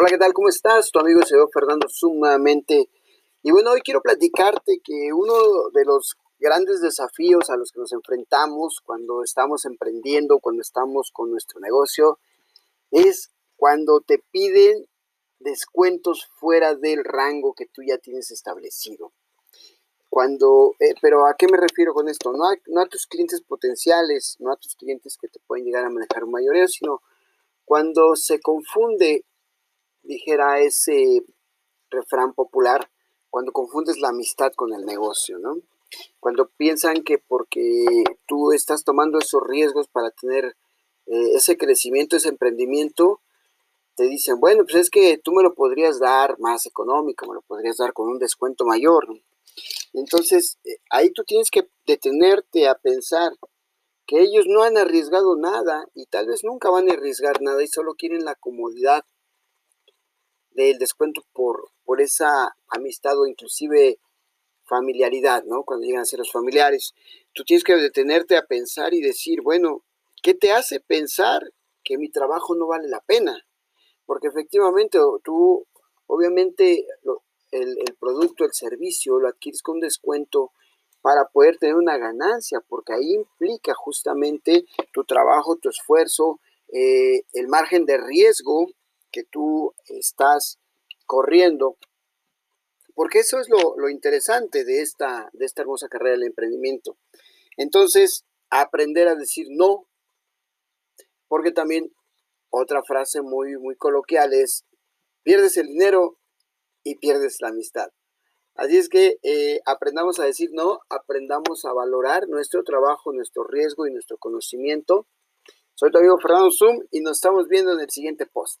Hola, ¿qué tal? ¿Cómo estás? Tu amigo señor Fernando sumamente. Y bueno, hoy quiero platicarte que uno de los grandes desafíos a los que nos enfrentamos cuando estamos emprendiendo, cuando estamos con nuestro negocio, es cuando te piden descuentos fuera del rango que tú ya tienes establecido. Cuando, eh, pero ¿a qué me refiero con esto? No a, no a tus clientes potenciales, no a tus clientes que te pueden llegar a manejar un mayoreo, sino cuando se confunde dijera ese refrán popular, cuando confundes la amistad con el negocio, ¿no? Cuando piensan que porque tú estás tomando esos riesgos para tener eh, ese crecimiento, ese emprendimiento, te dicen, bueno, pues es que tú me lo podrías dar más económico, me lo podrías dar con un descuento mayor. Entonces, eh, ahí tú tienes que detenerte a pensar que ellos no han arriesgado nada y tal vez nunca van a arriesgar nada y solo quieren la comodidad del descuento por, por esa amistad o inclusive familiaridad, ¿no? Cuando llegan a ser los familiares. Tú tienes que detenerte a pensar y decir, bueno, ¿qué te hace pensar que mi trabajo no vale la pena? Porque efectivamente tú, obviamente, el, producto, el servicio, lo adquieres con descuento para poder tener una ganancia, porque ahí implica justamente tu trabajo, tu esfuerzo, eh, el margen de riesgo que tú estás corriendo. Porque eso es lo, interesante de esta, de esta hermosa carrera del emprendimiento. Entonces, aprender a decir no, porque también otra frase muy, muy coloquial es, pierdes el dinero y pierdes la amistad. Así es que eh, aprendamos a decir no, aprendamos a valorar nuestro trabajo, nuestro riesgo y nuestro conocimiento. Soy tu amigo Fernando Zoom y nos estamos viendo en el siguiente post.